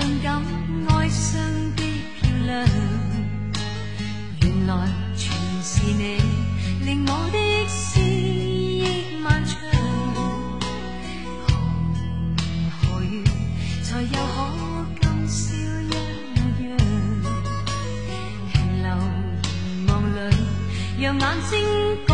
动感哀伤的漂亮，原来全是你令我的思忆漫长，何年何月才又可今宵一样，停留凝望里，让眼睛。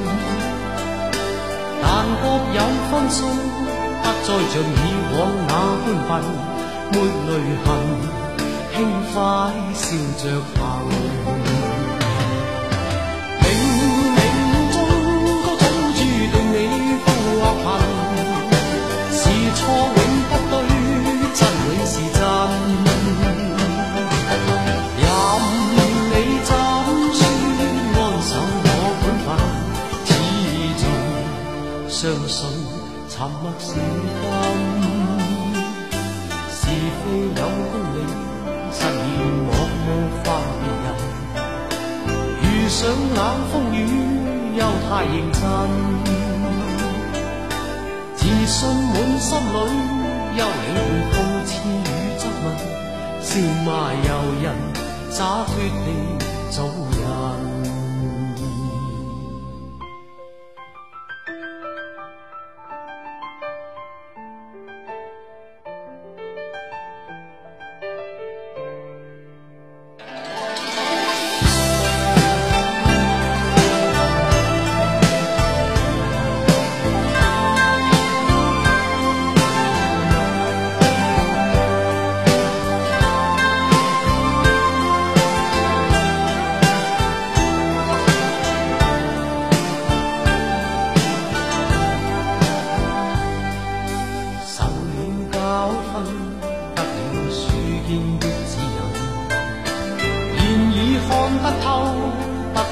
各有分数，不再像以往那般笨，没泪痕，轻快笑着行。沉默是金，是非有公理，實現我无法辨人。遇上冷风雨，又太认真，自信满心里，又體会讽刺与质问，笑骂由人，洒脱地人。